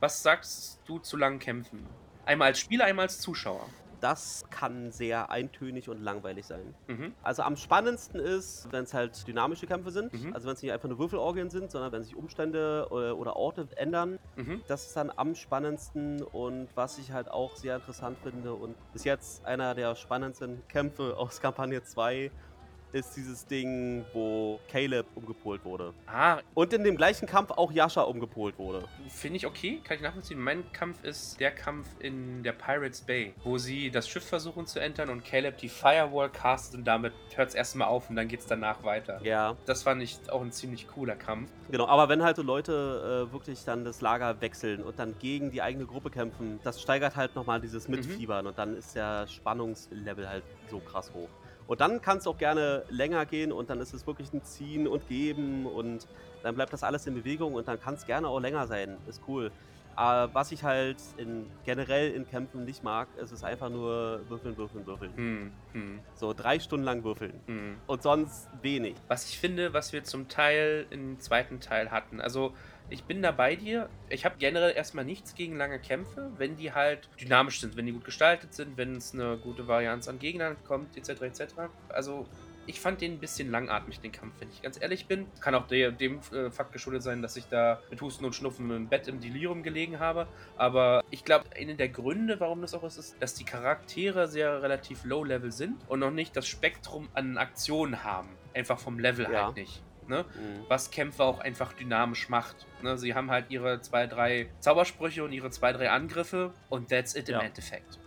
Was sagst du zu langen Kämpfen? Einmal als Spieler, einmal als Zuschauer. Das kann sehr eintönig und langweilig sein. Mhm. Also am spannendsten ist, wenn es halt dynamische Kämpfe sind. Mhm. Also wenn es nicht einfach nur Würfelorgien sind, sondern wenn sich Umstände oder, oder Orte ändern. Mhm. Das ist dann am spannendsten und was ich halt auch sehr interessant finde und bis jetzt einer der spannendsten Kämpfe aus Kampagne 2 ist dieses Ding, wo Caleb umgepolt wurde. Ah, Und in dem gleichen Kampf auch Yasha umgepolt wurde. finde ich okay, kann ich nachvollziehen. Mein Kampf ist der Kampf in der Pirates Bay, wo sie das Schiff versuchen zu entern und Caleb die Firewall castet und damit hört es erstmal auf und dann geht es danach weiter. Ja, Das fand ich auch ein ziemlich cooler Kampf. genau. Aber wenn halt so Leute äh, wirklich dann das Lager wechseln und dann gegen die eigene Gruppe kämpfen, das steigert halt nochmal dieses Mitfiebern und dann ist der Spannungslevel halt so krass hoch. Und dann kann es auch gerne länger gehen und dann ist es wirklich ein Ziehen und Geben und dann bleibt das alles in Bewegung und dann kann es gerne auch länger sein. Ist cool. Aber was ich halt in, generell in Kämpfen nicht mag, ist es einfach nur würfeln, würfeln, würfeln. Hm, hm, So drei Stunden lang würfeln. hm. Und sonst wenig. Was ich finde, was wir zum Teil im zweiten Teil hatten. Also, ich bin da bei dir. Ich habe generell erstmal nichts gegen lange Kämpfe, wenn die halt dynamisch sind, wenn die gut gestaltet sind, wenn es eine gute Varianz an Gegnern kommt, etc. etc. Also, ich fand den ein bisschen langatmig, den Kampf, wenn ich ganz ehrlich bin. Kann auch der, dem äh, Fakt geschuldet sein, dass ich da mit Husten und Schnupfen im Bett im Delirium gelegen habe. Aber ich glaube, einer der Gründe, warum das auch ist, ist, dass die Charaktere sehr relativ low-level sind und noch nicht das Spektrum an Aktionen haben. Einfach vom Level Ja. halt nicht. Ne? Mhm. was Kämpfe auch einfach dynamisch macht. Ne, sie haben halt ihre zwei, drei Zaubersprüche und ihre zwei, drei Angriffe und that's it Ja. im Endeffekt.